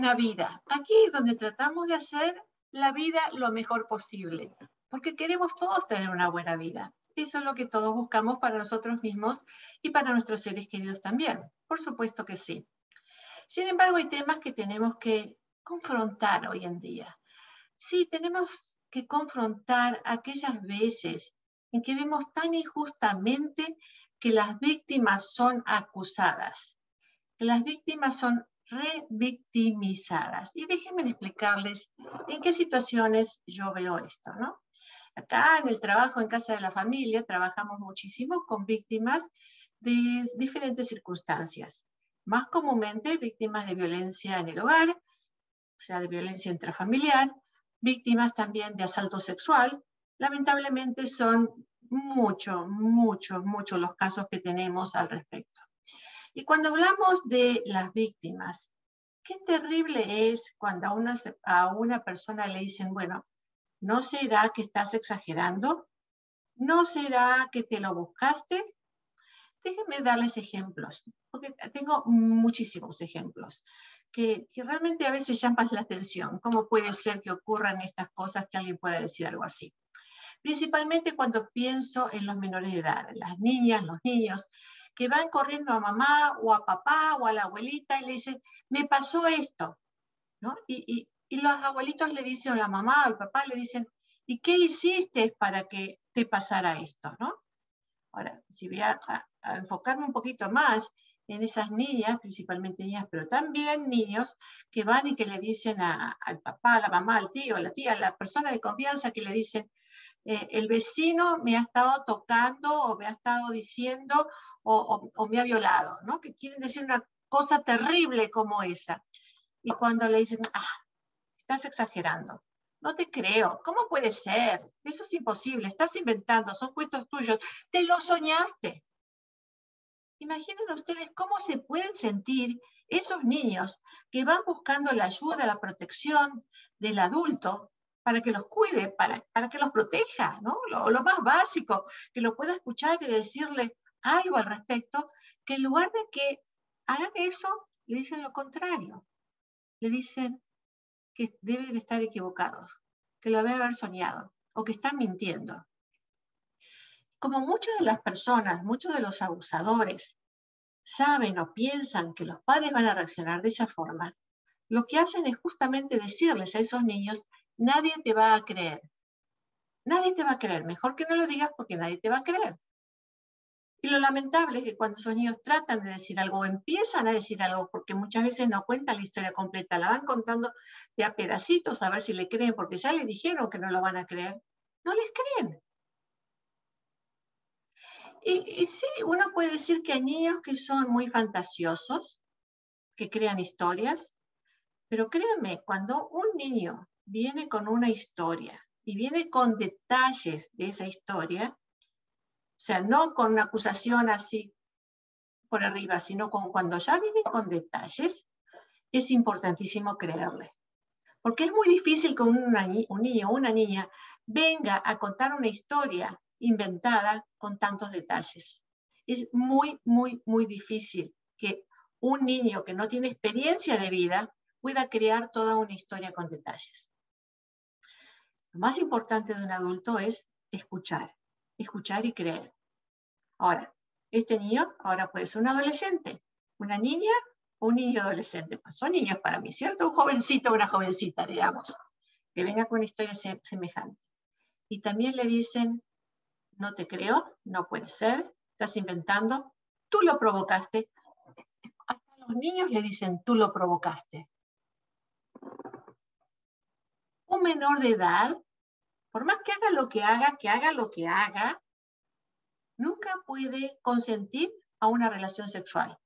buena vida. Aquí es donde tratamos de hacer la vida lo mejor posible, porque queremos todos tener una buena vida. Eso es lo que todos buscamos para nosotros mismos y para nuestros seres queridos también. Por supuesto que sí. Sin embargo, hay temas que tenemos que confrontar hoy en día. Sí, tenemos que confrontar aquellas veces en que vemos tan injustamente que las víctimas son acusadas, que las víctimas son revictimizadas. Y déjenme explicarles en qué situaciones yo veo esto, ¿no? Acá en el trabajo en casa de la familia trabajamos muchísimo con víctimas de diferentes circunstancias. Más comúnmente víctimas de violencia en el hogar, o sea, de violencia intrafamiliar, víctimas también de asalto sexual. Lamentablemente son muchos, muchos, muchos los casos que tenemos al respecto. Y cuando hablamos de las víctimas, qué terrible es cuando a una, a una persona le dicen, bueno, ¿no será que estás exagerando? ¿No será que te lo buscaste? Déjenme darles ejemplos, porque tengo muchísimos ejemplos que, que, realmente a veces llaman la atención. ¿Cómo puede ser que ocurran estas cosas que alguien pueda decir algo así? Principalmente cuando pienso en los menores de edad, las niñas, los niños, que van corriendo a mamá o a papá o a la abuelita y le dicen, me pasó esto, ¿no? Y, y, los abuelitos le dicen, o la mamá o el papá le dicen, ¿y qué hiciste para que te pasara esto, ¿no? Ahora, si voy a, enfocarme un poquito más en esas niñas, principalmente niñas, pero también niños que van y que le dicen al papá, a la mamá, al tío, a la tía, a la persona de confianza que le dicen, eh, el vecino me ha estado tocando o me ha estado diciendo o, me ha violado, ¿no? Que quieren decir una cosa terrible como esa. Y cuando le dicen, ah, estás exagerando, no te creo, ¿cómo puede ser? Eso es imposible, estás inventando, son cuentos tuyos, te lo soñaste. Imaginen ustedes cómo se pueden sentir esos niños que van buscando la ayuda, la protección del adulto para que los cuide, para, para que los proteja, ¿no? Lo, más básico, que lo pueda escuchar y decirle algo al respecto, que en lugar de que hagan eso, le dicen lo contrario. Le dicen que deben estar equivocados, que lo deben haber soñado o que están mintiendo. Como muchas de las personas, muchos de los abusadores saben o piensan que los padres van a reaccionar de esa forma, lo que hacen es justamente decirles a esos niños nadie te va a creer. Nadie te va a creer. Mejor que no lo digas porque nadie te va a creer. Y lo lamentable es que cuando esos niños tratan de decir algo empiezan a decir algo, porque muchas veces no cuentan la historia completa, la van contando de a pedacitos a ver si le creen, porque ya le dijeron que no lo van a creer, no les creen. Y, sí, uno puede decir que hay niños que son muy fantasiosos, que crean historias, pero créanme, cuando un niño viene con una historia y viene con detalles de esa historia, o sea, no con una acusación así por arriba, sino con cuando ya viene con detalles, es importantísimo creerle. Porque es muy difícil que un niño o una niña venga a contar una historia inventada con tantos detalles. Es muy, muy, muy difícil que un niño que no tiene experiencia de vida pueda crear toda una historia con detalles. Lo más importante de un adulto es escuchar, escuchar y creer. Ahora, este niño ahora puede ser un adolescente, una niña o un niño adolescente. Pues son niños para mí, ¿cierto? Un jovencito o una jovencita, digamos, que venga con una historia semejante. Y también le dicen, no te creo, no puede ser, estás inventando, tú lo provocaste. Hasta los niños le dicen, tú lo provocaste un menor de edad, por más que haga lo que haga, que haga lo que haga, nunca puede consentir a una relación sexual.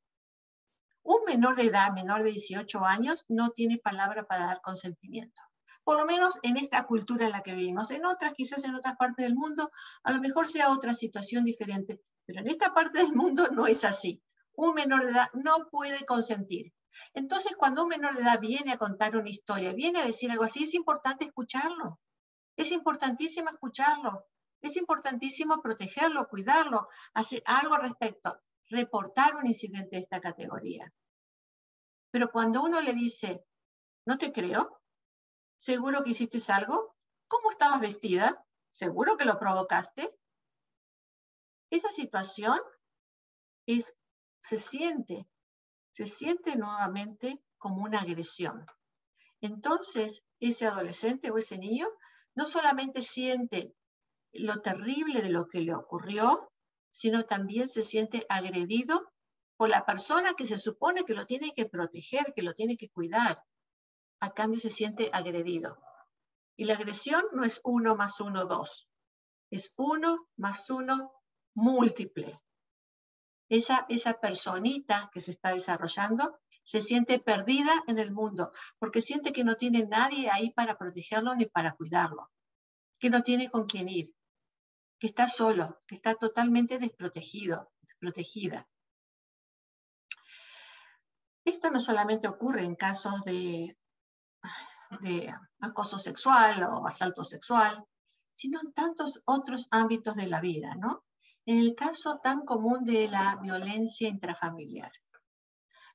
Un menor de edad, menor de 18 años, no tiene palabra para dar consentimiento. Por lo menos en esta cultura en la que vivimos. En otras, quizás en otras partes del mundo, a lo mejor sea otra situación diferente, pero en esta parte del mundo no es así. Un menor de edad no puede consentir. Entonces, cuando un menor de edad viene a contar una historia, viene a decir algo así, es importante escucharlo. Es importantísimo escucharlo. Es importantísimo protegerlo, cuidarlo, hacer algo al respecto, reportar un incidente de esta categoría. Pero cuando uno le dice, No te creo. ¿Seguro que hiciste algo? ¿Cómo estabas vestida? ¿Seguro que lo provocaste? Esa situación se siente, se siente nuevamente como una agresión. Entonces, ese adolescente o ese niño no solamente siente lo terrible de lo que le ocurrió, sino también se siente agredido por la persona que se supone que lo tiene que proteger, que lo tiene que cuidar. A cambio se siente agredido. Y la agresión no es uno más uno, dos. Es uno más uno múltiple. Esa, esa personita que se está desarrollando se siente perdida en el mundo porque siente que no tiene nadie ahí para protegerlo ni para cuidarlo, que no tiene con quién ir, que está solo, que está totalmente desprotegido, desprotegida. Esto no solamente ocurre en casos de, de acoso sexual o asalto sexual, sino en tantos otros ámbitos de la vida, ¿no? En el caso tan común de la violencia intrafamiliar,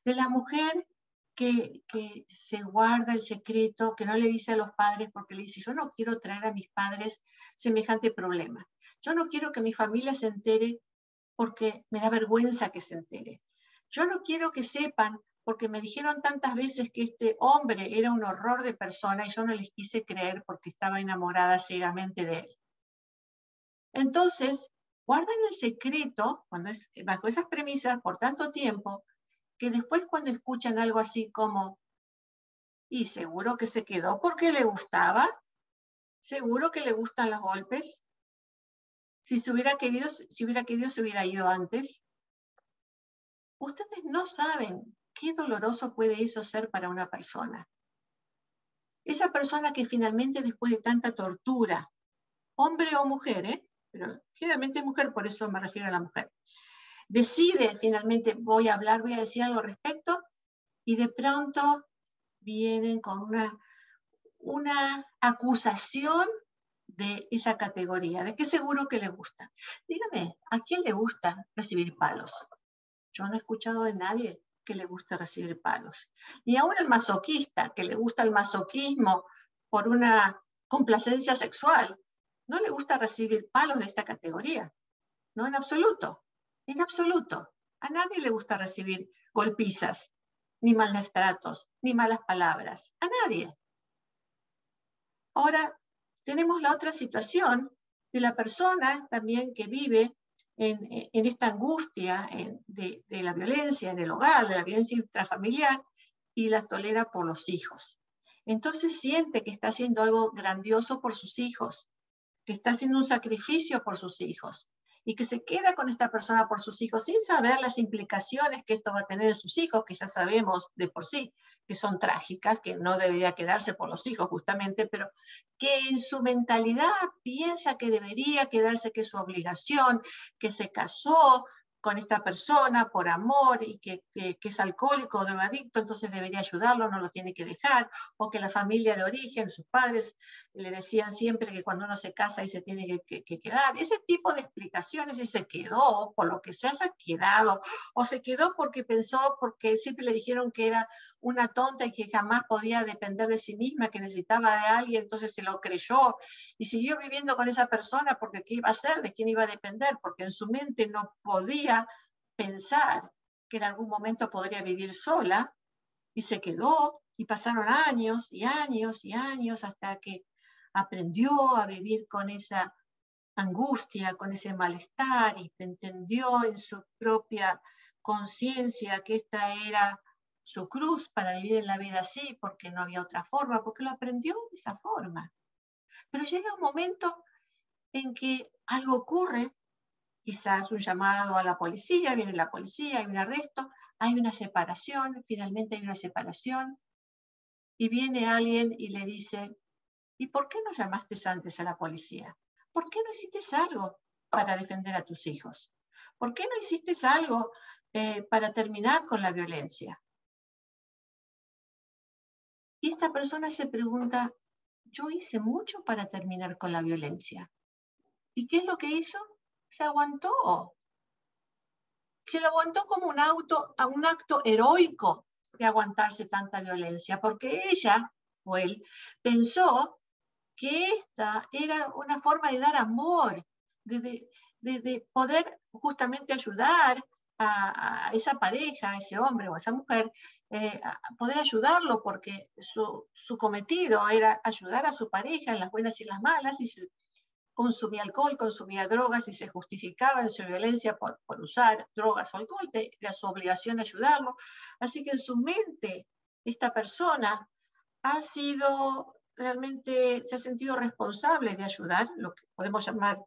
de la mujer que, que, se guarda el secreto, que no le dice a los padres porque le dice, yo no quiero traer a mis padres semejante problema. Yo no quiero que mi familia se entere porque me da vergüenza que se entere. Yo no quiero que sepan porque me dijeron tantas veces que este hombre era un horror de persona y yo no les quise creer porque estaba enamorada ciegamente de él. Entonces, guardan el secreto, cuando es bajo esas premisas, por tanto tiempo, que después cuando escuchan algo así como, y seguro que se quedó porque le gustaba, seguro que le gustan los golpes, si hubiera querido, si hubiera querido, se hubiera ido antes. Ustedes no saben qué doloroso puede eso ser para una persona. Esa persona que finalmente después de tanta tortura, hombre o mujer, ¿eh? pero generalmente mujer, por eso me refiero a la mujer, decide finalmente voy a hablar, voy a decir algo al respecto, y de pronto vienen con una, una acusación de esa categoría, de qué seguro que le gusta. Dígame, ¿a quién le gusta recibir palos? Yo no he escuchado de nadie que le guste recibir palos. Ni aún el masoquista, que le gusta el masoquismo por una complacencia sexual, no le gusta recibir palos de esta categoría. No, en absoluto. En absoluto. A nadie le gusta recibir golpizas, ni malos tratos, ni malas palabras. A nadie. Ahora, tenemos la otra situación de la persona también que vive en, esta angustia de, la violencia en el hogar, de la violencia intrafamiliar, y la tolera por los hijos. Entonces siente que está haciendo algo grandioso por sus hijos, que está haciendo un sacrificio por sus hijos, y que se queda con esta persona por sus hijos sin saber las implicaciones que esto va a tener en sus hijos, que ya sabemos de por sí que son trágicas, que no debería quedarse por los hijos justamente, pero que en su mentalidad piensa que debería quedarse, que es su obligación, que se casó, con esta persona por amor y que, es alcohólico o drogadicto, entonces debería ayudarlo, no lo tiene que dejar, o que la familia de origen, sus padres le decían siempre que cuando uno se casa y se tiene que, quedar. Ese tipo de explicaciones y se quedó por lo que se haya quedado, o se quedó porque pensó, porque siempre le dijeron que era una tonta y que jamás podía depender de sí misma, que necesitaba de alguien, entonces se lo creyó y siguió viviendo con esa persona porque ¿qué iba a hacer? ¿De quién iba a depender? Porque en su mente no podía pensar que en algún momento podría vivir sola y se quedó y pasaron años y años y años hasta que aprendió a vivir con esa angustia, con ese malestar y entendió en su propia conciencia que esta era su cruz para vivir la vida así, porque no había otra forma, porque lo aprendió de esa forma. Pero llega un momento en que algo ocurre, quizás un llamado a la policía, viene la policía, hay un arresto, hay una separación, finalmente hay una separación, y viene alguien y le dice, ¿y por qué no llamaste antes a la policía? ¿Por qué no hiciste algo para defender a tus hijos? ¿Por qué no hiciste algo eh, para terminar con la violencia? Y esta persona se pregunta, yo hice mucho para terminar con la violencia. ¿Y qué es lo que hizo? Se aguantó. Se lo aguantó como un, un acto heroico de aguantarse tanta violencia, porque ella o él pensó que esta era una forma de dar amor, de, poder justamente ayudar a, esa pareja, a ese hombre o a esa mujer, eh, poder ayudarlo porque su, su, cometido era ayudar a su pareja en las buenas y las malas y si consumía alcohol, consumía drogas y se justificaba en su violencia por, usar drogas o alcohol, era su obligación ayudarlo. Así que en su mente esta persona ha sido realmente, se ha sentido responsable de ayudar, lo que podemos llamar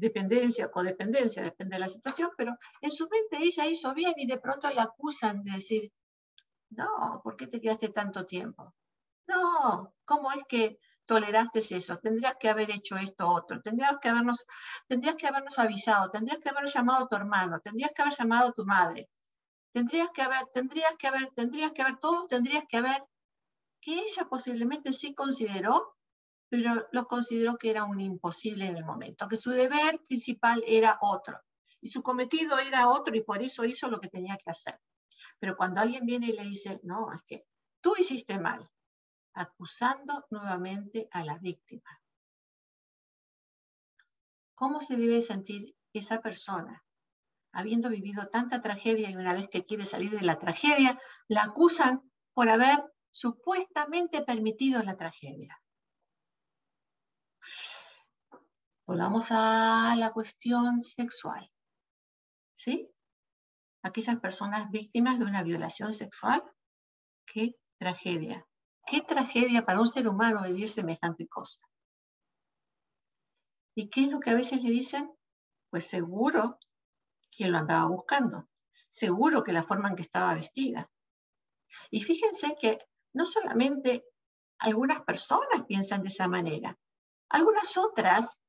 dependencia codependencia, depende de la situación, pero en su mente ella hizo bien y de pronto la acusan de decir, no, ¿por qué te quedaste tanto tiempo? No, ¿cómo es que toleraste eso? Tendrías que haber hecho esto otro, tendrías que habernos, tendrías que habernos avisado, tendrías que haber llamado a tu hermano, tendrías que haber llamado a tu madre, tendrías que haber, tendrías que haber, tendrías que haber, todos tendrías que haber, que ella posiblemente sí consideró pero lo consideró que era un imposible en el momento, que su deber principal era otro y su cometido era otro y por eso hizo lo que tenía que hacer. Pero cuando alguien viene y le dice, no, es que tú hiciste mal, acusando nuevamente a la víctima. ¿Cómo se debe sentir esa persona? Habiendo vivido tanta tragedia y una vez que quiere salir de la tragedia, la acusan por haber supuestamente permitido la tragedia. Volvamos a la cuestión sexual. ¿Sí? Aquellas personas víctimas de una violación sexual, qué tragedia. Qué tragedia para un ser humano vivir semejante cosa. ¿Y qué es lo que a veces le dicen? Pues seguro que lo andaba buscando. Seguro que la forma en que estaba vestida. Y fíjense que no solamente algunas personas piensan de esa manera, algunas otras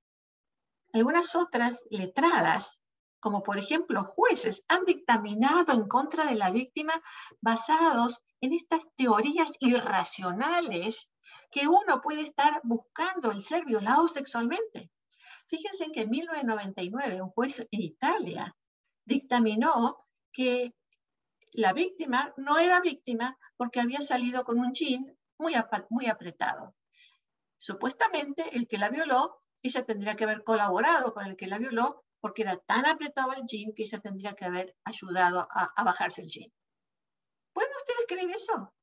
algunas otras letradas, como por ejemplo jueces, han dictaminado en contra de la víctima basados en estas teorías irracionales que uno puede estar buscando el ser violado sexualmente. Fíjense que en 1999 un juez en Italia dictaminó que la víctima no era víctima porque había salido con un jean muy, muy apretado. Supuestamente el que la violó ella tendría que haber colaborado con el que la violó porque era tan apretado el jean que ella tendría que haber ayudado a, bajarse el jean. ¿Pueden ustedes creer eso?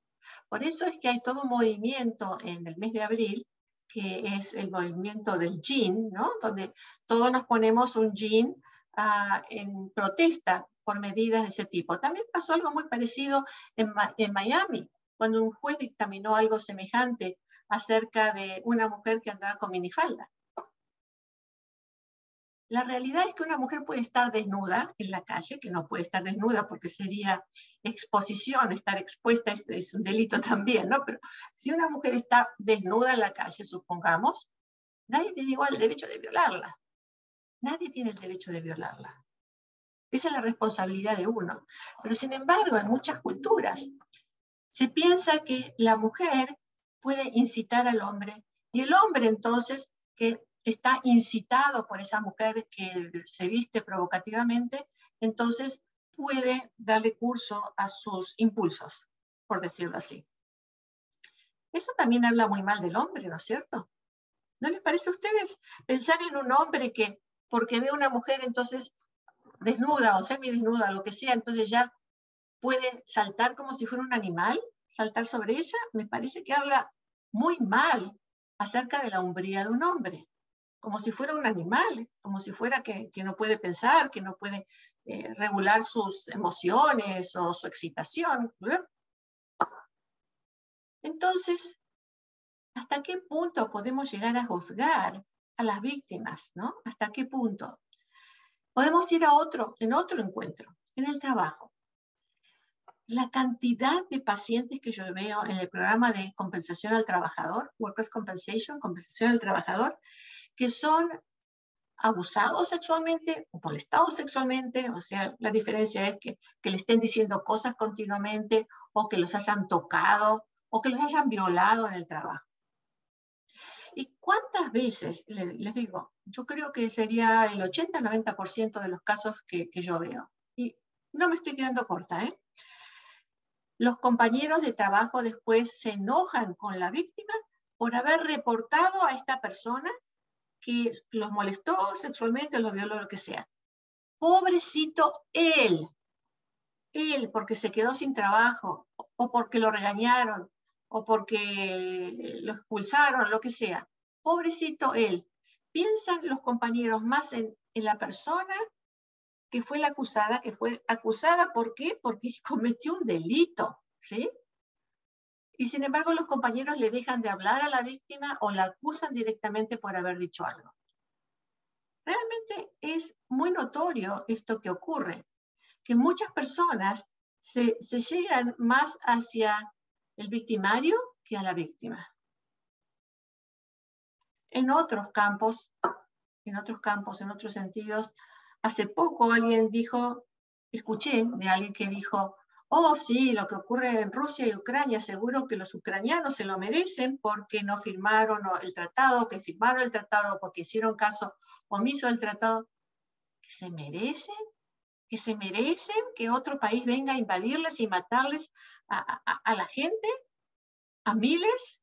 Por eso es que hay todo un movimiento en el mes de abril, que es el movimiento del jean, ¿no? Donde todos nos ponemos un jean ah, en protesta por medidas de ese tipo. También pasó algo muy parecido en, en Miami, cuando un juez dictaminó algo semejante acerca de una mujer que andaba con minifalda. La realidad es que una mujer puede estar desnuda en la calle, que no puede estar desnuda porque sería exposición, estar expuesta es, un delito también, ¿no? Pero si una mujer está desnuda en la calle, supongamos, nadie tiene igual el derecho de violarla. Nadie tiene el derecho de violarla. Esa es la responsabilidad de uno. Pero sin embargo, en muchas culturas se piensa que la mujer puede incitar al hombre y el hombre entonces que está incitado por esa mujer que se viste provocativamente, entonces puede darle curso a sus impulsos, por decirlo así. Eso también habla muy mal del hombre, ¿no es cierto? ¿No les parece a ustedes pensar en un hombre que porque ve a una mujer entonces desnuda o semidesnuda, lo que sea, entonces ya puede saltar como si fuera un animal, saltar sobre ella? Me parece que habla muy mal acerca de la hombría de un hombre como si fuera un animal, como si fuera que, no puede pensar, que no puede eh, regular sus emociones o su excitación. Entonces, ¿hasta qué punto podemos llegar a juzgar a las víctimas? ¿no? ¿Hasta qué punto? Podemos ir a otro, en otro encuentro, en el trabajo. La cantidad de pacientes que yo veo en el programa de compensación al trabajador, Workers' Compensation, compensación al trabajador, que son abusados sexualmente o molestados sexualmente, o sea, la diferencia es que, le estén diciendo cosas continuamente o que los hayan tocado o que los hayan violado en el trabajo. ¿Y cuántas veces, les, digo, yo creo que sería el 80-90% de los casos que, que, yo veo. Y no me estoy quedando corta, ¿eh? Los compañeros de trabajo después se enojan con la víctima por haber reportado a esta persona que los molestó sexualmente, los violó, lo que sea. Pobrecito él, él porque se quedó sin trabajo o porque lo regañaron o porque lo expulsaron, lo que sea. Pobrecito él. Piensan los compañeros más en, en la persona que fue la acusada, que fue acusada, ¿por qué? Porque cometió un delito, ¿sí? Y sin embargo los compañeros le dejan de hablar a la víctima o la acusan directamente por haber dicho algo. Realmente es muy notorio esto que ocurre, que muchas personas se, se llegan más hacia el victimario que a la víctima. En otros campos, en otros campos, en otros sentidos, hace poco alguien dijo, escuché de alguien que dijo, oh sí, lo que ocurre en Rusia y Ucrania, seguro que los ucranianos se lo merecen porque no firmaron el tratado, que firmaron el tratado, porque hicieron caso omiso del tratado, que se merecen, que se merecen que otro país venga a invadirles y matarles a, a la gente, a miles,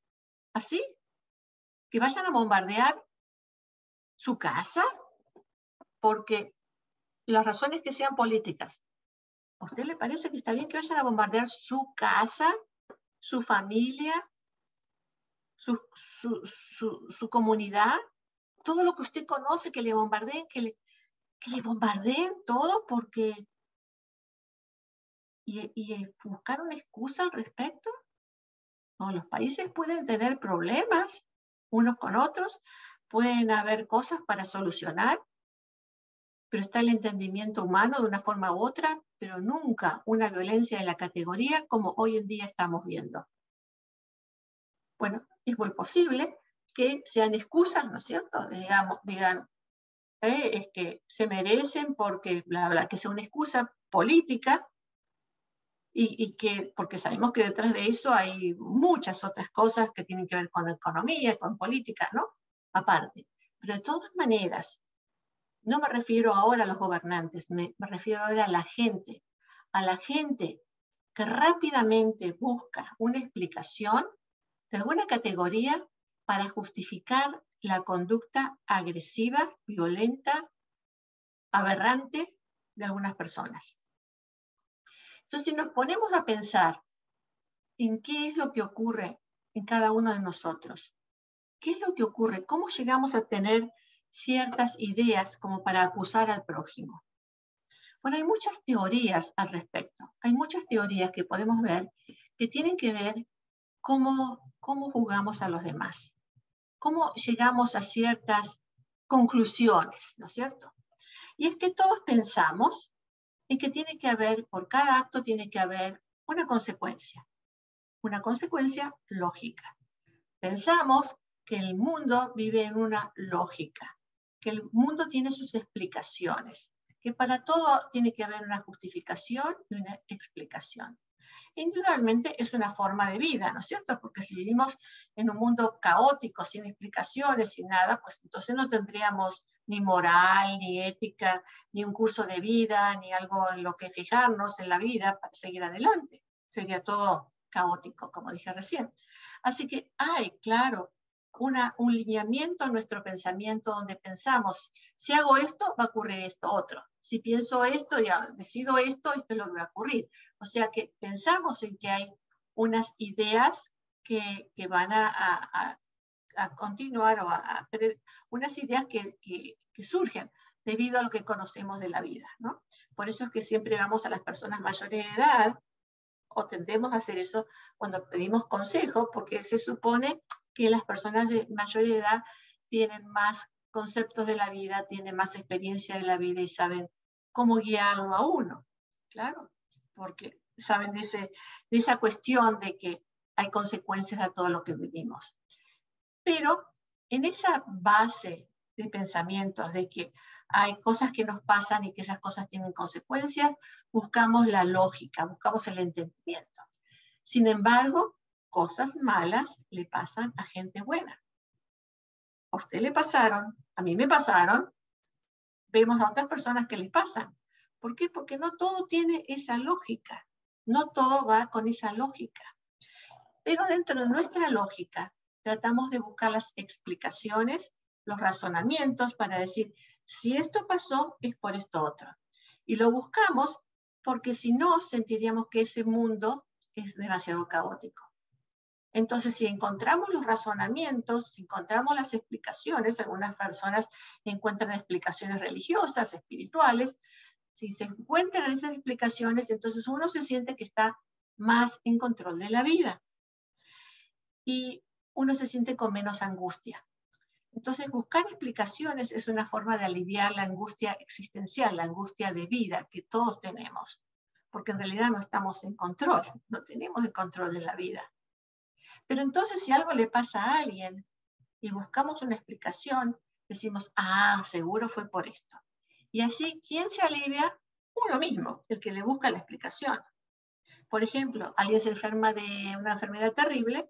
así, que vayan a bombardear su casa, porque las razones que sean políticas, ¿A usted le parece que está bien que vayan a bombardear su casa, su familia, su, comunidad? Todo lo que usted conoce, que le bombardeen, que le, que le bombardeen todo porque... ¿Y, ¿Y buscar una excusa al respecto? No, los países pueden tener problemas unos con otros, pueden haber cosas para solucionar, pero está el entendimiento humano de una forma u otra, pero nunca una violencia de la categoría como hoy en día estamos viendo. Bueno, es muy posible que sean excusas, ¿no es cierto? Digamos, digan, eh, es que se merecen porque, bla, bla, que sea una excusa política y, que, porque sabemos que detrás de eso hay muchas otras cosas que tienen que ver con economía, con política, ¿no? Aparte. Pero de todas maneras, no me refiero ahora a los gobernantes, me, refiero ahora a la gente, a la gente que rápidamente busca una explicación de alguna categoría para justificar la conducta agresiva, violenta, aberrante de algunas personas. Entonces, si nos ponemos a pensar en qué es lo que ocurre en cada uno de nosotros, qué es lo que ocurre, cómo llegamos a tener ciertas ideas como para acusar al prójimo. Bueno, hay muchas teorías al respecto. Hay muchas teorías que podemos ver que tienen que ver cómo, cómo jugamos a los demás, cómo llegamos a ciertas conclusiones, ¿no es cierto? Y es que todos pensamos en que tiene que haber, por cada acto tiene que haber una consecuencia, una consecuencia lógica. Pensamos que el mundo vive en una lógica que el mundo tiene sus explicaciones, que para todo tiene que haber una justificación y una explicación. Indudablemente es una forma de vida, ¿no es cierto? Porque si vivimos en un mundo caótico, sin explicaciones, sin nada, pues entonces no tendríamos ni moral, ni ética, ni un curso de vida, ni algo en lo que fijarnos en la vida para seguir adelante. Sería todo caótico, como dije recién. Así que hay, claro, un lineamiento en nuestro pensamiento donde pensamos, si hago esto, va a ocurrir esto otro. Si pienso esto, ya decido esto, esto es lo que va a ocurrir. O sea que pensamos en que hay unas ideas que, que van a, a, a, continuar o a, unas ideas que, que, que, surgen debido a lo que conocemos de la vida. ¿no? Por eso es que siempre vamos a las personas mayores de edad o tendemos a hacer eso cuando pedimos consejo, porque se supone que las personas de mayor edad tienen más conceptos de la vida, tienen más experiencia de la vida y saben cómo guiarlo a uno. Claro, porque saben de, ese, de esa cuestión de que hay consecuencias a todo lo que vivimos. Pero en esa base de pensamientos de que hay cosas que nos pasan y que esas cosas tienen consecuencias, buscamos la lógica, buscamos el entendimiento. Sin embargo, cosas malas le pasan a gente buena. A usted le pasaron, a mí me pasaron, vemos a otras personas que les pasan. ¿Por qué? Porque no todo tiene esa lógica. No todo va con esa lógica. Pero dentro de nuestra lógica, tratamos de buscar las explicaciones, los razonamientos para decir, si esto pasó, es por esto otro. Y lo buscamos porque si no, sentiríamos que ese mundo es demasiado caótico. Entonces, si encontramos los razonamientos, si encontramos las explicaciones, algunas personas encuentran explicaciones religiosas, espirituales, si se encuentran esas explicaciones, entonces uno se siente que está más en control de la vida y uno se siente con menos angustia. Entonces, buscar explicaciones es una forma de aliviar la angustia existencial, la angustia de vida que todos tenemos, porque en realidad no estamos en control, no tenemos el control de la vida. Pero entonces, si algo le pasa a alguien y buscamos una explicación, decimos, ah, seguro fue por esto. Y así, ¿quién se alivia? Uno mismo, el que le busca la explicación. Por ejemplo, alguien se enferma de una enfermedad terrible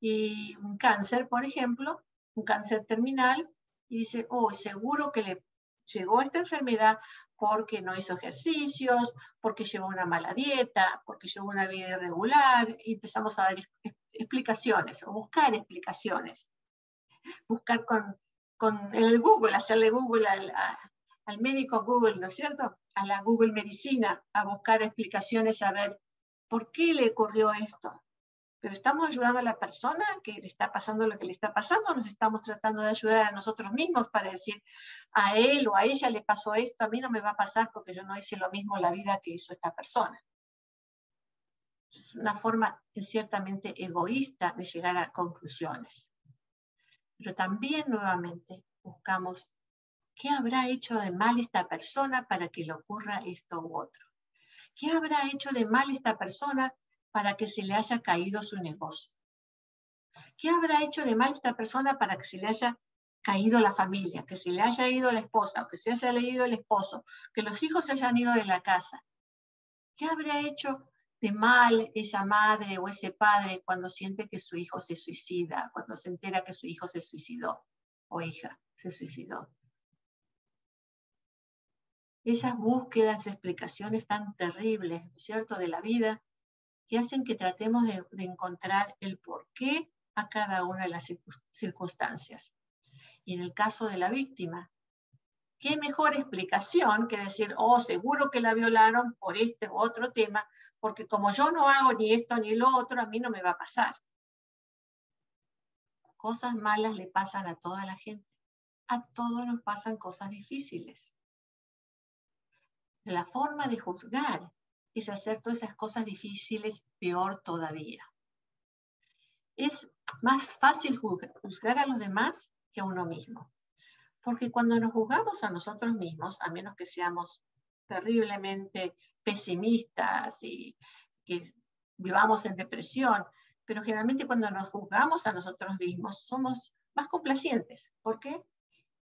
y un cáncer, por ejemplo, un cáncer terminal, y dice, oh, seguro que le llegó esta enfermedad porque no hizo ejercicios, porque llevó una mala dieta, porque llevó una vida irregular, y empezamos a dar explicaciones o buscar explicaciones. Buscar con, con el Google, hacerle Google al, al médico Google, ¿no es cierto? A la Google Medicina, a buscar explicaciones, a ver por qué le ocurrió esto, pero estamos ayudando a la persona que le está pasando lo que le está pasando, nos estamos tratando de ayudar a nosotros mismos para decir, a él o a ella le pasó esto, a mí no me va a pasar porque yo no hice lo mismo en la vida que hizo esta persona. Es una forma ciertamente egoísta de llegar a conclusiones. Pero también nuevamente buscamos qué habrá hecho de mal esta persona para que le ocurra esto u otro. ¿Qué habrá hecho de mal esta persona para que se le haya caído su negocio? ¿Qué habrá hecho de mal esta persona para que se le haya caído la familia, que se le haya ido la esposa, o que se haya ido el esposo, que los hijos se hayan ido de la casa? ¿Qué habrá hecho de mal esa madre o ese padre cuando siente que su hijo se suicida, cuando se entera que su hijo se suicidó o hija se suicidó? Esas búsquedas, explicaciones tan terribles, ¿cierto?, de la vida, que hacen que tratemos de, encontrar el porqué a cada una de las circunstancias. Y en el caso de la víctima, ¿qué mejor explicación que decir, oh, seguro que la violaron por este u otro tema, porque como yo no hago ni esto ni lo otro, a mí no me va a pasar. Cosas malas le pasan a toda la gente. A todos nos pasan cosas difíciles. La forma de juzgar es hacer todas esas cosas difíciles peor todavía. Es más fácil juzgar a los demás que a uno mismo. Porque cuando nos juzgamos a nosotros mismos, a menos que seamos terriblemente pesimistas y que vivamos en depresión, pero generalmente cuando nos juzgamos a nosotros mismos somos más complacientes. ¿Por qué?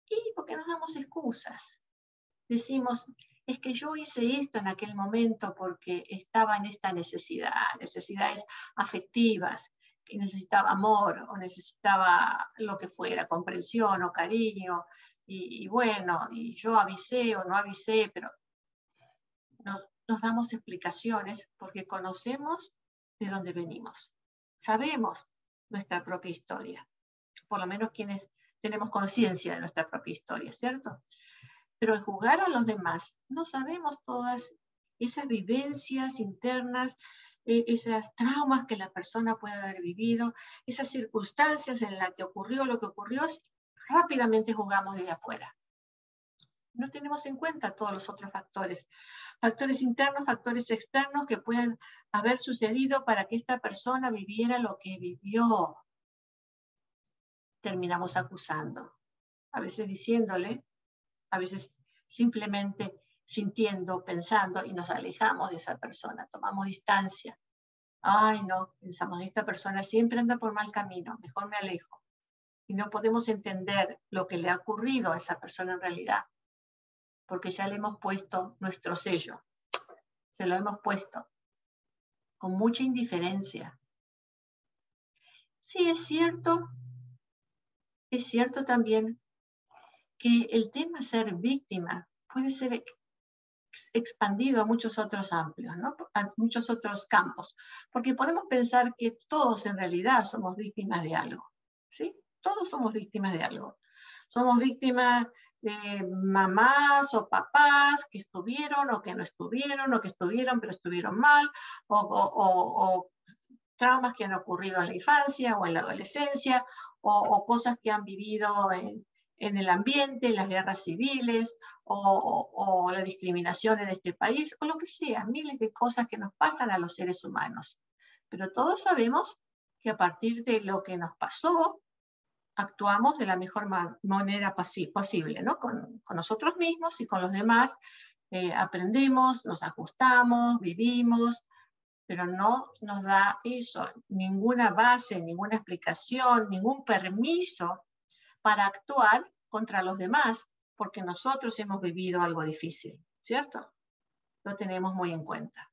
Y porque nos damos excusas. Decimos, es que yo hice esto en aquel momento porque estaba en esta necesidad, necesidades afectivas, que necesitaba amor o necesitaba lo que fuera, comprensión o cariño, y, bueno, y yo avisé o no avisé, pero nos, damos explicaciones porque conocemos de dónde venimos, sabemos nuestra propia historia, por lo menos quienes tenemos conciencia de nuestra propia historia, ¿cierto? Pero al jugar a los demás, no sabemos todas esas vivencias internas, e, esas traumas que la persona puede haber vivido, esas circunstancias en las que ocurrió lo que ocurrió, rápidamente jugamos desde afuera. No tenemos en cuenta todos los otros factores, factores internos, factores externos que pueden haber sucedido para que esta persona viviera lo que vivió. Terminamos acusando, a veces diciéndole a veces simplemente sintiendo, pensando y nos alejamos de esa persona, tomamos distancia. Ay, no, pensamos, esta persona siempre anda por mal camino, mejor me alejo. Y no podemos entender lo que le ha ocurrido a esa persona en realidad, porque ya le hemos puesto nuestro sello, se lo hemos puesto con mucha indiferencia. Sí, es cierto, es cierto también que el tema ser víctima puede ser expandido a muchos otros amplios, a muchos otros campos, porque podemos pensar que todos en realidad somos víctimas de algo, ¿sí? Todos somos víctimas de algo. Somos víctimas de mamás o papás que estuvieron o que no estuvieron, o que estuvieron pero estuvieron mal, o, traumas que han ocurrido en la infancia o en la adolescencia, o, cosas que han vivido en, en el ambiente, las guerras civiles o, la discriminación en este país o lo que sea, miles de cosas que nos pasan a los seres humanos. Pero todos sabemos que a partir de lo que nos pasó, actuamos de la mejor manera posible, ¿no? Con, nosotros mismos y con los demás. Eh, aprendemos, nos ajustamos, vivimos, pero no nos da eso, ninguna base, ninguna explicación, ningún permiso para actuar contra los demás, porque nosotros hemos vivido algo difícil, ¿cierto? Lo tenemos muy en cuenta.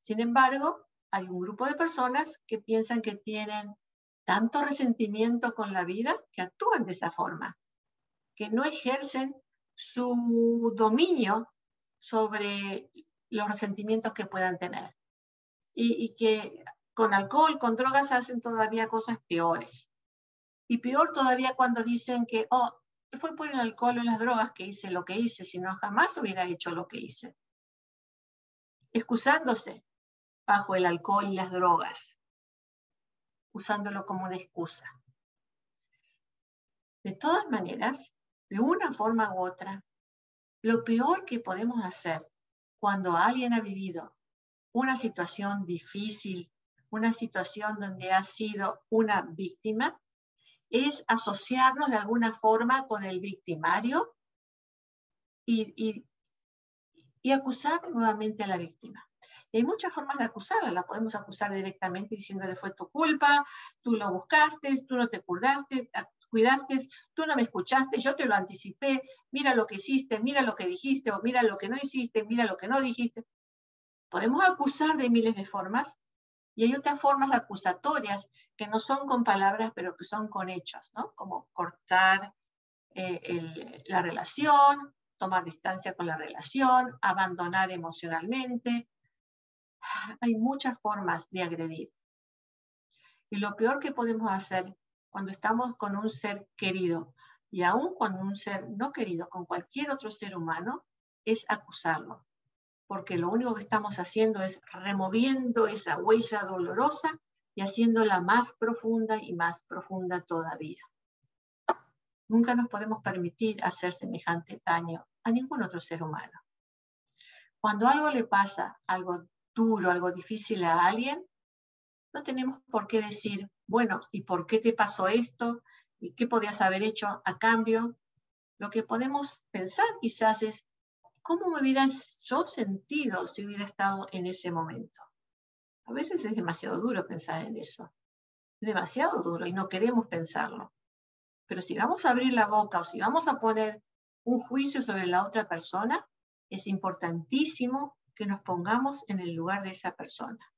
Sin embargo, hay un grupo de personas que piensan que tienen tanto resentimiento con la vida que actúan de esa forma, que no ejercen su dominio sobre los resentimientos que puedan tener y, que con alcohol, con drogas hacen todavía cosas peores. Y peor todavía cuando dicen que, oh, fue por el alcohol o las drogas que hice lo que hice, si no jamás hubiera hecho lo que hice. Excusándose bajo el alcohol y las drogas, usándolo como una excusa. De todas maneras, de una forma u otra, lo peor que podemos hacer cuando alguien ha vivido una situación difícil, una situación donde ha sido una víctima, es asociarnos de alguna forma con el victimario y, acusar nuevamente a la víctima. Hay muchas formas de acusarla. La podemos acusar directamente diciéndole fue tu culpa, tú lo buscaste, tú no te cuidaste, cuidaste, tú no me escuchaste, yo te lo anticipé, mira lo que hiciste, mira lo que dijiste, o mira lo que no hiciste, mira lo que no dijiste. Podemos acusar de miles de formas, y hay otras formas acusatorias que no son con palabras, pero que son con hechos, ¿no? Como cortar eh, la relación, tomar distancia con la relación, abandonar emocionalmente. Hay muchas formas de agredir. Y lo peor que podemos hacer cuando estamos con un ser querido y aún con un ser no querido, con cualquier otro ser humano, es acusarlo porque lo único que estamos haciendo es removiendo esa huella dolorosa y haciéndola más profunda y más profunda todavía. Nunca nos podemos permitir hacer semejante daño a ningún otro ser humano. Cuando algo le pasa, algo duro, algo difícil a alguien, no tenemos por qué decir, bueno, ¿y por qué te pasó esto? ¿Y qué podías haber hecho a cambio? Lo que podemos pensar quizás es, ¿cómo me hubiera yo sentido si hubiera estado en ese momento? A veces es demasiado duro pensar en eso. Es demasiado duro y no queremos pensarlo. Pero si vamos a abrir la boca o si vamos a poner un juicio sobre la otra persona, es importantísimo que nos pongamos en el lugar de esa persona.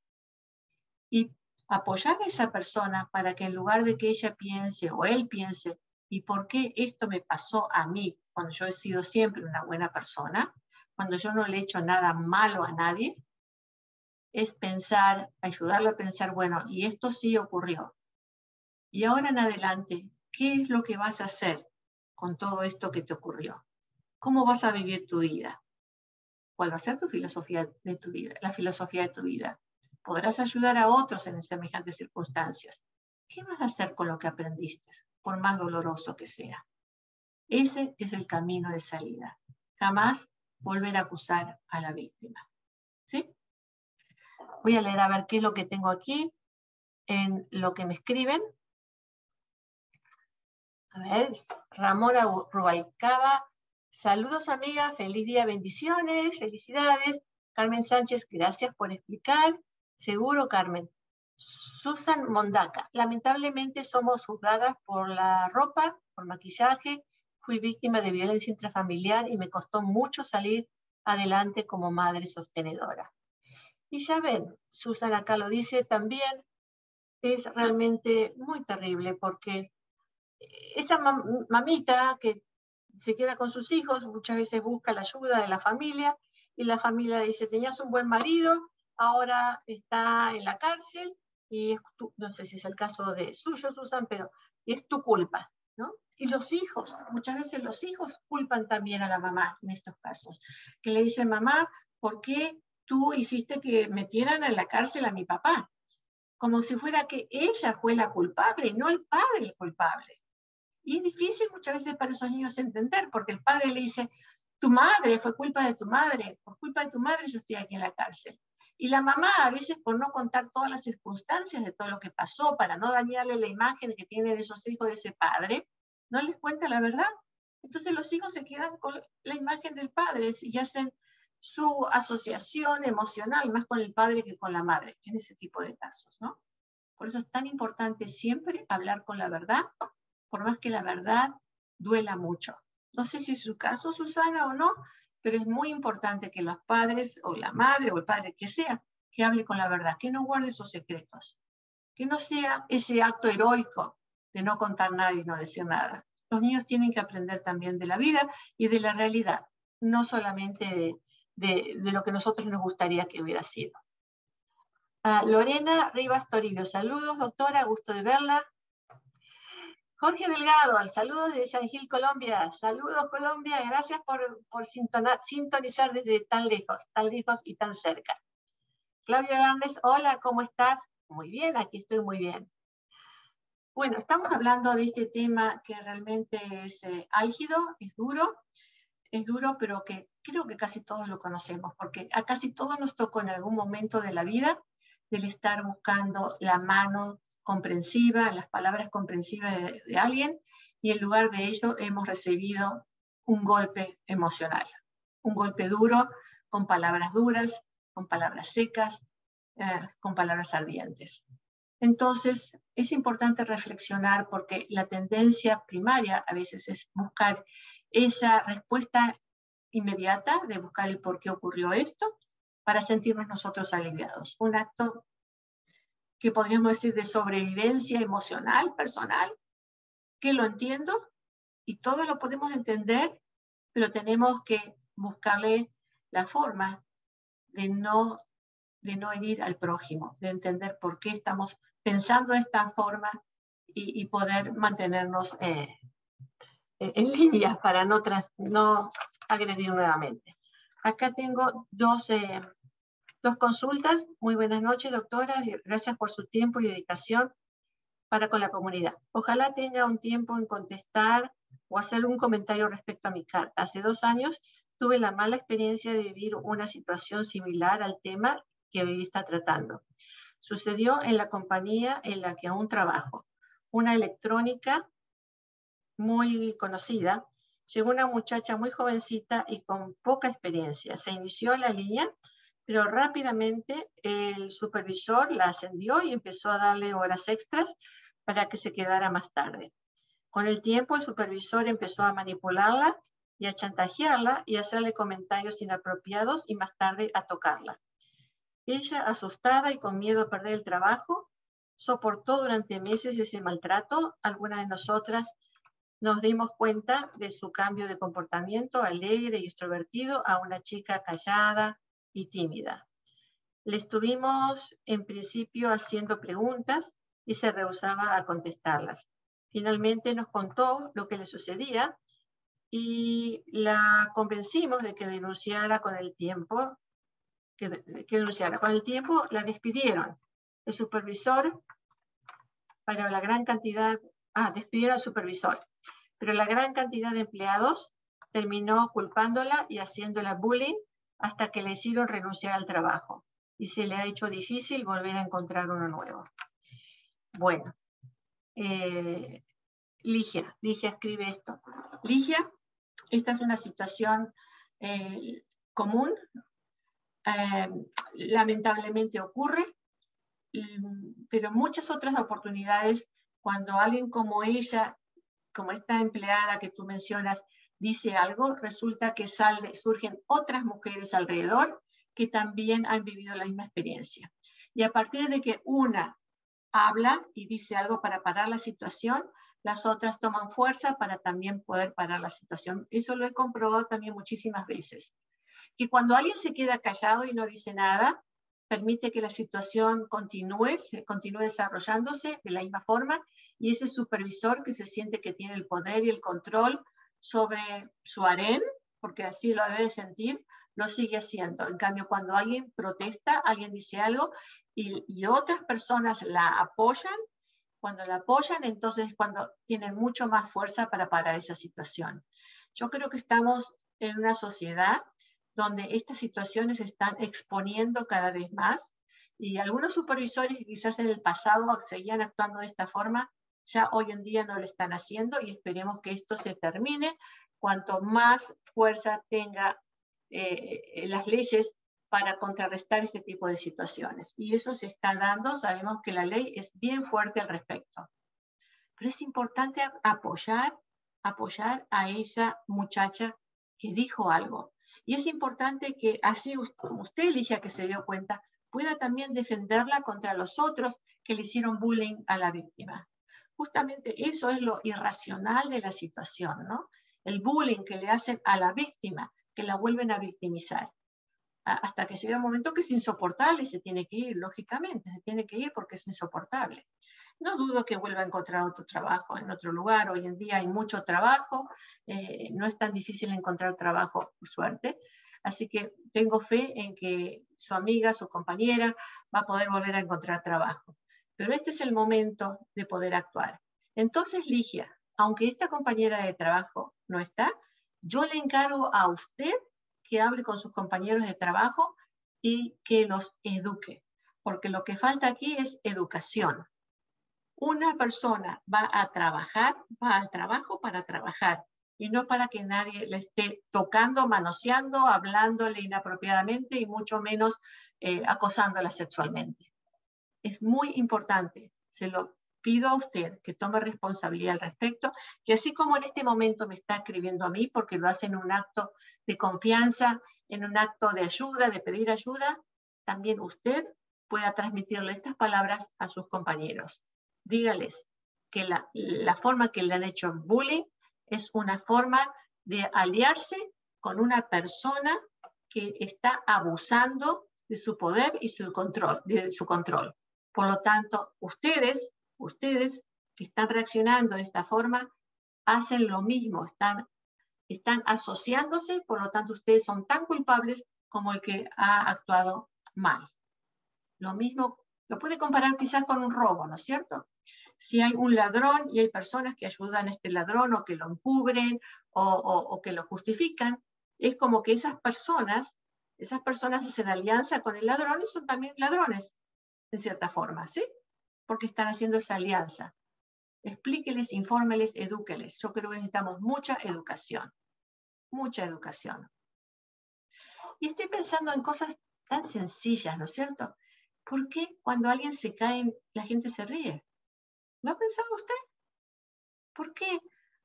Y apoyar a esa persona para que en lugar de que ella piense o él piense, ¿y por qué esto me pasó a mí? cuando yo he sido siempre una buena persona, cuando yo no le he hecho nada malo a nadie, es pensar, ayudarlo a pensar, bueno, y esto sí ocurrió. Y ahora en adelante, ¿qué es lo que vas a hacer con todo esto que te ocurrió? ¿Cómo vas a vivir tu vida? ¿Cuál va a ser tu filosofía de tu vida, la filosofía de tu vida? ¿Podrás ayudar a otros en semejantes circunstancias? ¿Qué vas a hacer con lo que aprendiste, por más doloroso que sea? Ese es el camino de salida. Jamás volver a acusar a la víctima. ¿Sí? Voy a leer a ver qué es lo que tengo aquí en lo que me escriben. A ver, Ramona Rubalcaba. Saludos amiga, feliz día, bendiciones, felicidades. Carmen Sánchez, gracias por explicar. Seguro, Carmen. Susan Mondaca, lamentablemente somos juzgadas por la ropa, por maquillaje Fui víctima de violencia intrafamiliar y me costó mucho salir adelante como madre sostenedora. Y ya ven, Susan acá lo dice también, es realmente muy terrible porque esa mamita que se queda con sus hijos, muchas veces busca la ayuda de la familia y la familia dice, tenías un buen marido, ahora está en la cárcel y no sé si es el caso de suyo, Susan, pero es tu culpa, ¿no? Y los hijos, muchas veces los hijos culpan también a la mamá en estos casos, que le dicen, mamá, ¿por qué tú hiciste que metieran en la cárcel a mi papá? Como si fuera que ella fue la culpable no el padre el culpable. Y es difícil muchas veces para esos niños entender, porque el padre le dice, tu madre, fue culpa de tu madre, por culpa de tu madre yo estoy aquí en la cárcel. Y la mamá, a veces por no contar todas las circunstancias de todo lo que pasó, para no dañarle la imagen que tienen esos hijos de ese padre, no les cuenta la verdad. Entonces los hijos se quedan con la imagen del padre y hacen su asociación emocional más con el padre que con la madre en ese tipo de casos, ¿no? Por eso es tan importante siempre hablar con la verdad, por más que la verdad duela mucho. No sé si es su caso, Susana, o no, pero es muy importante que los padres o la madre o el padre que sea, que hable con la verdad, que no guarde esos secretos, que no sea ese acto heroico de no contar nada y no decir nada. Los niños tienen que aprender también de la vida y de la realidad, no solamente de, lo que nosotros nos gustaría que hubiera sido. Lorena Rivas Toribio, saludos doctora, gusto de verla. Jorge Delgado, saludos desde San Gil, Colombia. Saludos Colombia, gracias por, por sintonizar desde tan lejos, tan lejos y tan cerca. Claudia Hernández, hola, ¿cómo estás? Muy bien, aquí estoy muy bien. Bueno, estamos hablando de este tema que realmente es eh, álgido, es duro, es duro, pero que creo que casi todos lo conocemos, porque a casi todos nos tocó en algún momento de la vida del estar buscando la mano comprensiva, las palabras comprensivas de, alguien, y en lugar de ello hemos recibido un golpe emocional, un golpe duro, con palabras duras, con palabras secas, eh, con palabras ardientes. Entonces, es importante reflexionar porque la tendencia primaria a veces es buscar esa respuesta inmediata de buscar el por qué ocurrió esto para sentirnos nosotros aliviados. Un acto que podríamos decir de sobrevivencia emocional, personal, que lo entiendo y todo lo podemos entender, pero tenemos que buscarle la forma de no, de no herir al prójimo, de entender por qué estamos pensando de esta forma y, poder mantenernos eh, en línea para no, no agredir nuevamente. Acá tengo dos, eh, dos consultas. Muy buenas noches, doctora. Gracias por su tiempo y dedicación para con la comunidad. Ojalá tenga un tiempo en contestar o hacer un comentario respecto a mi carta. Hace dos años tuve la mala experiencia de vivir una situación similar al tema que hoy está tratando. Sucedió en la compañía en la que aún trabajo, una electrónica muy conocida. Llegó una muchacha muy jovencita y con poca experiencia. Se inició la línea, pero rápidamente el supervisor la ascendió y empezó a darle horas extras para que se quedara más tarde. Con el tiempo, el supervisor empezó a manipularla y a chantajearla y a hacerle comentarios inapropiados y más tarde a tocarla. Ella, asustada y con miedo a perder el trabajo, soportó durante meses ese maltrato. Algunas de nosotras nos dimos cuenta de su cambio de comportamiento alegre y extrovertido a una chica callada y tímida. Le estuvimos en principio haciendo preguntas y se rehusaba a contestarlas. Finalmente nos contó lo que le sucedía y la convencimos de que denunciara con el tiempo que, denunciara. Con el tiempo la despidieron. El supervisor, para la gran cantidad, ah, despidieron al supervisor, pero la gran cantidad de empleados terminó culpándola y haciéndola bullying hasta que le hicieron renunciar al trabajo y se le ha hecho difícil volver a encontrar uno nuevo. Bueno, eh, Ligia, Ligia escribe esto. Ligia, esta es una situación eh, común eh, lamentablemente ocurre, pero muchas otras oportunidades, cuando alguien como ella, como esta empleada que tú mencionas, dice algo, resulta que surgen otras mujeres alrededor que también han vivido la misma experiencia. Y a partir de que una habla y dice algo para parar la situación, las otras toman fuerza para también poder parar la situación. Eso lo he comprobado también muchísimas veces. Que cuando alguien se queda callado y no dice nada, permite que la situación continúe, continúe desarrollándose de la misma forma y ese supervisor que se siente que tiene el poder y el control sobre su harén, porque así lo debe sentir, lo sigue haciendo. En cambio, cuando alguien protesta, alguien dice algo y, y otras personas la apoyan, cuando la apoyan, entonces es cuando tienen mucho más fuerza para parar esa situación. Yo creo que estamos en una sociedad donde estas situaciones se están exponiendo cada vez más y algunos supervisores quizás en el pasado seguían actuando de esta forma, ya hoy en día no lo están haciendo y esperemos que esto se termine cuanto más fuerza tenga eh, las leyes para contrarrestar este tipo de situaciones. Y eso se está dando, sabemos que la ley es bien fuerte al respecto. Pero es importante apoyar, apoyar a esa muchacha que dijo algo. Y es importante que así como usted elige que se dio cuenta, pueda también defenderla contra los otros que le hicieron bullying a la víctima. Justamente eso es lo irracional de la situación, ¿no? El bullying que le hacen a la víctima, que la vuelven a victimizar. Hasta que llega un momento que es insoportable y se tiene que ir, lógicamente, se tiene que ir porque es insoportable. No dudo que vuelva a encontrar otro trabajo en otro lugar. Hoy en día hay mucho trabajo, eh, no es tan difícil encontrar trabajo, por suerte. Así que tengo fe en que su amiga, su compañera, va a poder volver a encontrar trabajo. Pero este es el momento de poder actuar. Entonces, Ligia, aunque esta compañera de trabajo no está, yo le encargo a usted que hable con sus compañeros de trabajo y que los eduque, porque lo que falta aquí es educación. Una persona va a trabajar, va al trabajo para trabajar y no para que nadie le esté tocando, manoseando, hablándole inapropiadamente y mucho menos eh, acosándola sexualmente. Es muy importante, se lo pido a usted que tome responsabilidad al respecto, que así como en este momento me está escribiendo a mí, porque lo hace en un acto de confianza, en un acto de ayuda, de pedir ayuda, también usted pueda transmitirle estas palabras a sus compañeros dígales que la, forma que le han hecho bullying es una forma de aliarse con una persona que está abusando de su poder y su control, de su control. Por lo tanto, ustedes, ustedes que están reaccionando de esta forma, hacen lo mismo, están, están asociándose, por lo tanto, ustedes son tan culpables como el que ha actuado mal. Lo mismo, lo puede comparar quizás con un robo, ¿no es cierto? si hay un ladrón y hay personas que ayudan a este ladrón o que lo encubren o, que lo justifican, es como que esas personas, esas personas hacen alianza con el ladrón y son también ladrones, en cierta forma, ¿sí? Porque están haciendo esa alianza. Explíqueles, infórmeles, edúqueles. Yo creo que necesitamos mucha educación, mucha educación. Y estoy pensando en cosas tan sencillas, ¿no es cierto? ¿Por qué cuando alguien se cae la gente se ríe? ¿Lo ha pensado usted? ¿Por qué?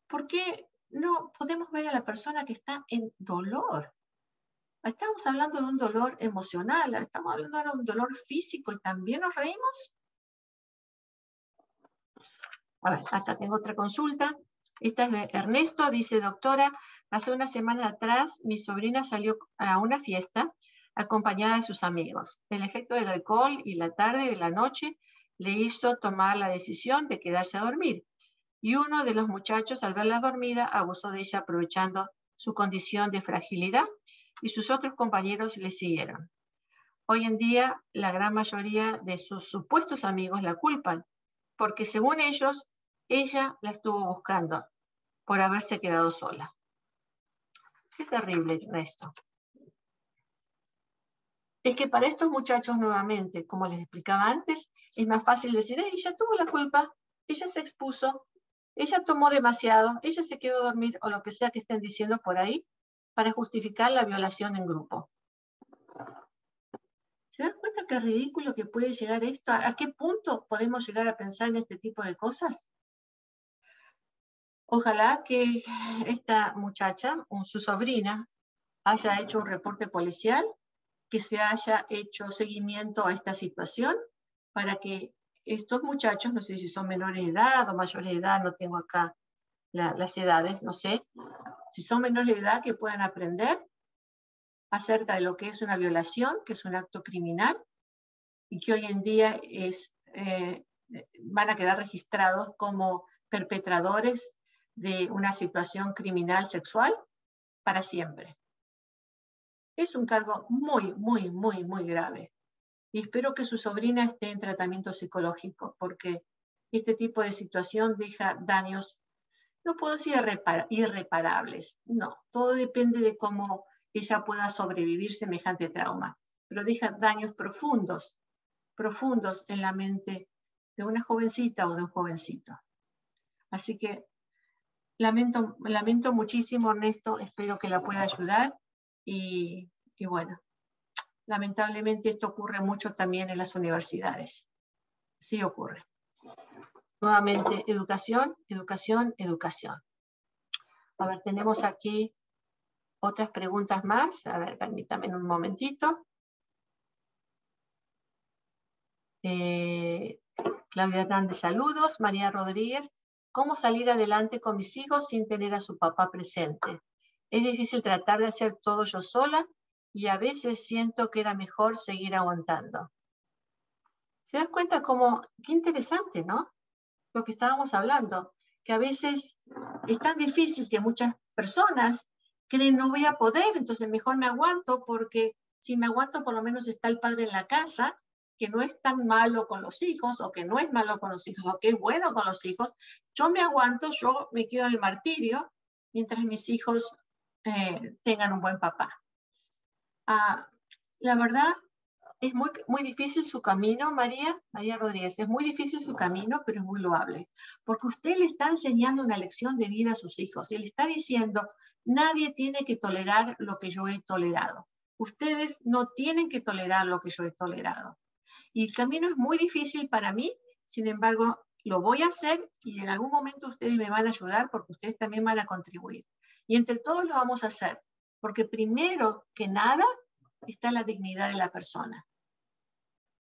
¿Por qué no podemos ver a la persona que está en dolor? Estamos hablando de un dolor emocional, estamos hablando de un dolor físico y también nos reímos. A ver, acá tengo otra consulta. Esta es de Ernesto, dice doctora, hace una semana atrás mi sobrina salió a una fiesta acompañada de sus amigos. El efecto del alcohol y la tarde de la noche le hizo tomar la decisión de quedarse a dormir. Y uno de los muchachos, al verla dormida, abusó de ella aprovechando su condición de fragilidad y sus otros compañeros le siguieron. Hoy en día, la gran mayoría de sus supuestos amigos la culpan, porque según ellos, ella la estuvo buscando por haberse quedado sola. Qué terrible esto es que para estos muchachos nuevamente, como les explicaba antes, es más fácil decir, ella tuvo la culpa, ella se expuso, ella tomó demasiado, ella se quedó a dormir o lo que sea que estén diciendo por ahí para justificar la violación en grupo. ¿Se dan cuenta qué ridículo que puede llegar esto? ¿A qué punto podemos llegar a pensar en este tipo de cosas? Ojalá que esta muchacha, su sobrina, haya hecho un reporte policial que se haya hecho seguimiento a esta situación para que estos muchachos, no sé si son menores de edad o mayores de edad, no tengo acá las edades, no sé, si son menores de edad que puedan aprender acerca de lo que es una violación, que es un acto criminal, y que hoy en día es, eh, van a quedar registrados como perpetradores de una situación criminal sexual para siempre. Es un cargo muy, muy, muy, muy grave. Y espero que su sobrina esté en tratamiento psicológico, porque este tipo de situación deja daños, no puedo decir irreparables, no, todo depende de cómo ella pueda sobrevivir semejante trauma, pero deja daños profundos, profundos en la mente de una jovencita o de un jovencito. Así que lamento, lamento muchísimo, Ernesto, espero que la pueda ayudar y, y bueno, lamentablemente esto ocurre mucho también en las universidades. Sí ocurre. Nuevamente, educación, educación, educación. A ver, tenemos aquí otras preguntas más. A ver, permítame un momentito. Eh, Claudia Hernández, saludos. María Rodríguez, ¿cómo salir adelante con mis hijos sin tener a su papá presente? Es difícil tratar de hacer todo yo sola y a veces siento que era mejor seguir aguantando. ¿Se dan cuenta cómo, qué interesante, ¿no? Lo que estábamos hablando, que a veces es tan difícil que muchas personas creen no voy a poder, entonces mejor me aguanto porque si me aguanto por lo menos está el padre en la casa, que no es tan malo con los hijos o que no es malo con los hijos o que es bueno con los hijos, yo me aguanto, yo me quedo en el martirio mientras mis hijos eh, tengan un buen papá. Ah, la verdad, es muy, muy difícil su camino, María, María Rodríguez, es muy difícil su camino, pero es muy loable, porque usted le está enseñando una lección de vida a sus hijos y le está diciendo, Nadie tiene que tolerar lo que yo he tolerado. Ustedes no tienen que tolerar lo que yo he tolerado. Y el camino es muy difícil para mí, sin embargo, lo voy a hacer y en algún momento ustedes me van a ayudar porque ustedes también van a contribuir. Y entre todos lo vamos a hacer, porque primero que nada está la dignidad de la persona.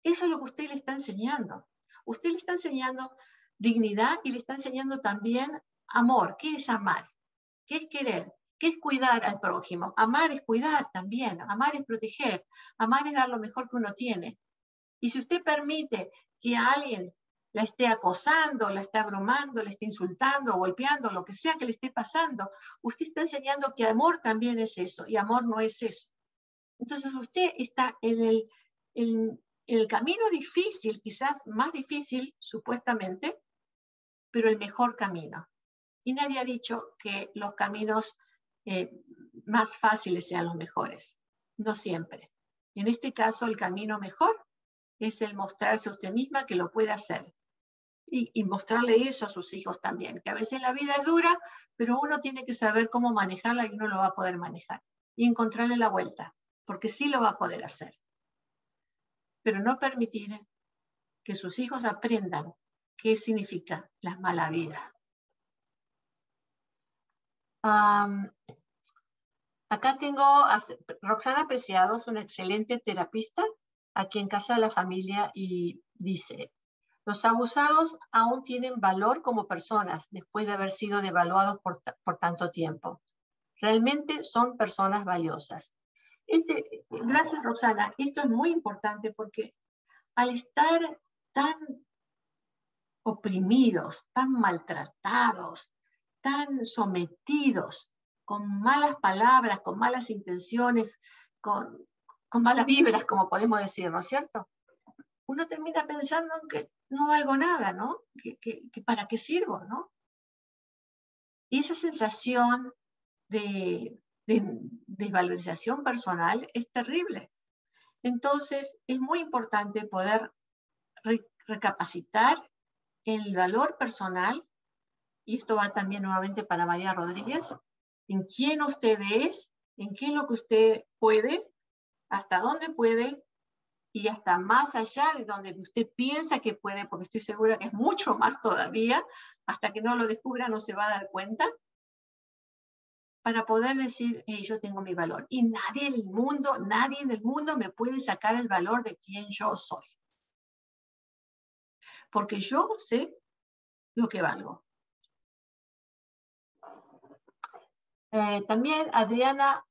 Eso es lo que usted le está enseñando. Usted le está enseñando dignidad y le está enseñando también amor. ¿Qué es amar? ¿Qué es querer? ¿Qué es cuidar al prójimo? Amar es cuidar también, amar es proteger, amar es dar lo mejor que uno tiene. Y si usted permite que alguien la esté acosando, la esté abrumando, la esté insultando, golpeando, lo que sea que le esté pasando, usted está enseñando que amor también es eso y amor no es eso. Entonces usted está en el, camino difícil, quizás más difícil supuestamente, pero el mejor camino. Y nadie ha dicho que los caminos eh, más fáciles sean los mejores. No siempre. En este caso, el camino mejor es el mostrarse a usted misma que lo puede hacer. Y, y, mostrarle eso a sus hijos también, que a veces la vida es dura, pero uno tiene que saber cómo manejarla y uno lo va a poder manejar. Y encontrarle la vuelta, porque sí lo va a poder hacer. Pero no permitir que sus hijos aprendan qué significa la mala vida acá tengo a Roxana Preciados, una excelente terapista aquí en Casa de la Familia y dice, los abusados aún tienen valor como personas después de haber sido devaluados por, tanto tiempo. Realmente son personas valiosas. Este, gracias, Roxana. Esto es muy importante porque al estar tan oprimidos, tan maltratados, tan sometidos con malas palabras, con malas intenciones, con, malas vibras, como podemos decir, ¿no es cierto? Uno termina pensando que no valgo nada, ¿no? Que, para qué sirvo, ¿no? Y esa sensación de, desvalorización personal es terrible. Entonces, es muy importante poder recapacitar el valor personal y esto va también nuevamente para María Rodríguez, en quién usted es, en qué es lo que usted puede, hasta dónde puede y hasta más allá de donde usted piensa que puede, porque estoy segura que es mucho más todavía, hasta que no lo descubra no se va a dar cuenta, para poder decir, yo tengo mi valor. Y nadie en el mundo, nadie en el mundo me puede sacar el valor de quién yo soy. porque yo sé lo que valgo. Eh, también Adriana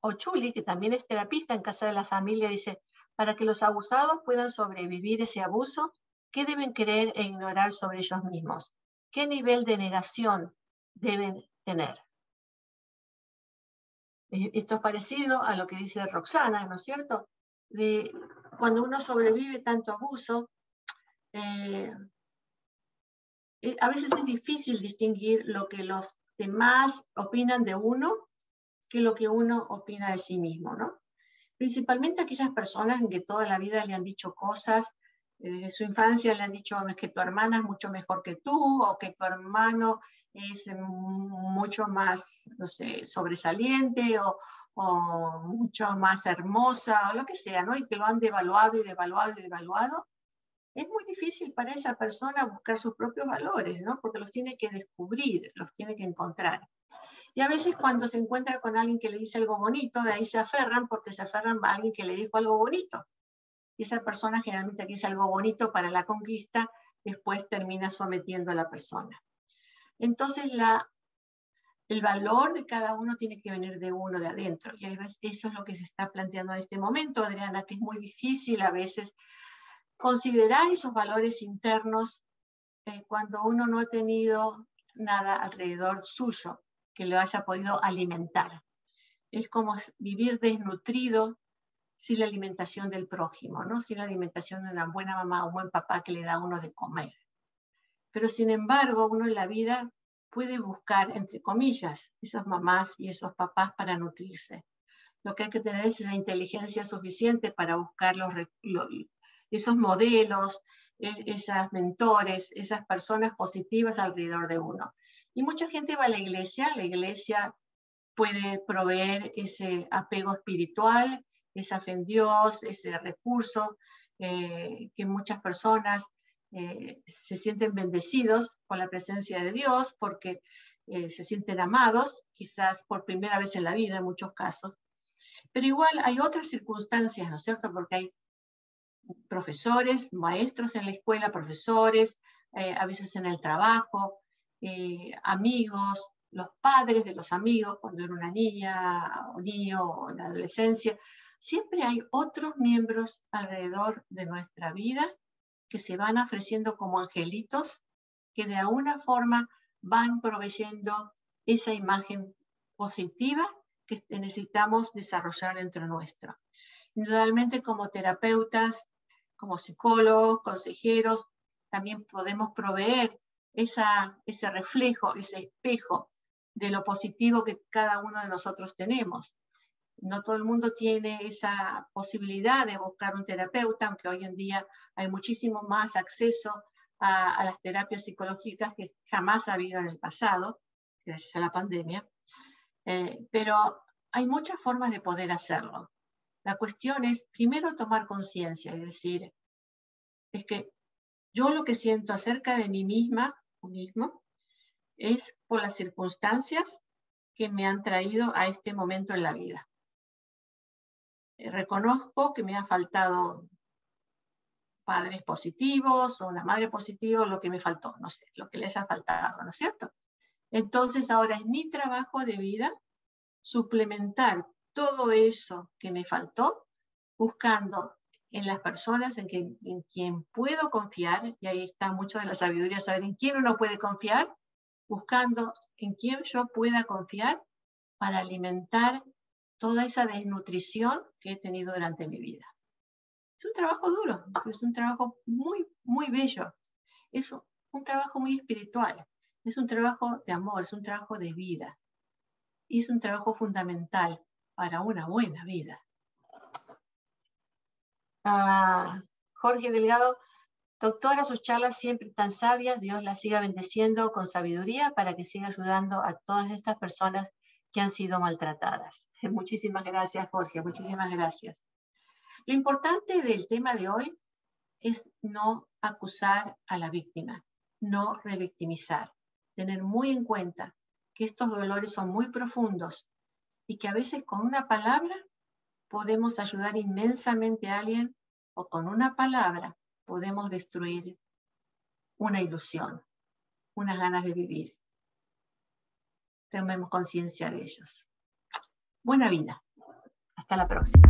Ochuli, que también es terapista en Casa de la Familia, dice, para que los abusados puedan sobrevivir ese abuso, ¿qué deben creer e ignorar sobre ellos mismos? ¿Qué nivel de negación deben tener? Esto es parecido a lo que dice Roxana, ¿no es cierto? De cuando uno sobrevive tanto abuso, eh, eh, a veces es difícil distinguir lo que los demás opinan de uno que lo que uno opina de sí mismo, ¿no? Principalmente aquellas personas en que toda la vida le han dicho cosas, desde su infancia le han dicho que tu hermana es mucho mejor que tú o que tu hermano es mucho más, no sé, sobresaliente o, o mucho más hermosa o lo que sea, ¿no? Y que lo han devaluado y devaluado y devaluado es muy difícil para esa persona buscar sus propios valores, ¿no? Porque los tiene que descubrir, los tiene que encontrar. Y a veces cuando se encuentra con alguien que le dice algo bonito, de ahí se aferran porque se aferran a alguien que le dijo algo bonito. Y esa persona generalmente que dice algo bonito para la conquista, después termina sometiendo a la persona. Entonces la, el valor de cada uno tiene que venir de uno de adentro. Y eso es lo que se está planteando en este momento, Adriana, que es muy difícil a veces considerar esos valores internos eh, cuando uno no ha tenido nada alrededor suyo que lo haya podido alimentar. Es como vivir desnutrido sin la alimentación del prójimo, ¿no? sin la alimentación de una buena mamá o buen papá que le da a uno de comer. Pero sin embargo, uno en la vida puede buscar, entre comillas, esas mamás y esos papás para nutrirse. Lo que hay que tener es esa inteligencia suficiente para buscar los, esos modelos, e-, esas mentores, esas personas positivas alrededor de uno. Y mucha gente va a la iglesia, la iglesia puede proveer ese apego espiritual, esa fe en Dios, ese recurso eh, que muchas personas eh, se sienten bendecidos por la presencia de Dios, porque eh, se sienten amados, quizás por primera vez en la vida en muchos casos. Pero igual hay otras circunstancias, ¿no es cierto? Porque hay profesores, maestros en la escuela, profesores, a veces en el trabajo, amigos, los padres de los amigos, cuando era una niña o niño o en la adolescencia. Siempre hay otros miembros alrededor de nuestra vida que se van ofreciendo como angelitos, que de alguna forma van proveyendo esa imagen positiva que necesitamos desarrollar dentro nuestro. Indudablemente como terapeutas como psicólogos, consejeros, también podemos proveer esa, ese reflejo, ese espejo de lo positivo que cada uno de nosotros tenemos. No todo el mundo tiene esa posibilidad de buscar un terapeuta, aunque hoy en día hay muchísimo más acceso a, las terapias psicológicas que jamás ha habido en el pasado, gracias a la pandemia. Eh, pero hay muchas formas de poder hacerlo. La cuestión es primero tomar conciencia y decir, es que yo lo que siento acerca de mí misma o mismo es por las circunstancias que me han traído a este momento en la vida. Eh, reconozco que me ha faltado padres positivos o una madre positiva, lo que me faltó, no sé, lo que les ha faltado, ¿no es cierto? Entonces ahora es mi trabajo de vida suplementar todo eso que me faltó, buscando en las personas en, quien puedo confiar, y ahí está mucho de la sabiduría, saber en quién uno puede confiar, buscando en quién yo pueda confiar para alimentar toda esa desnutrición que he tenido durante mi vida. Es un trabajo duro, es un trabajo muy, muy bello, es un trabajo muy espiritual, es un trabajo de amor, es un trabajo de vida, y es un trabajo fundamental para una buena vida. Ah, Jorge Delgado, doctora, sus charlas siempre tan sabias, Dios las siga bendeciendo con sabiduría para que siga ayudando a todas estas personas que han sido maltratadas. Muchísimas gracias, Jorge, muchísimas gracias. Lo importante del tema de hoy es no acusar a la víctima, no revictimizar, tener muy en cuenta que estos dolores son muy profundos y que a veces con una palabra podemos ayudar inmensamente a alguien o con una palabra podemos destruir una ilusión, unas ganas de vivir. Tomemos conciencia de ellos. Buena vida. Hasta la próxima.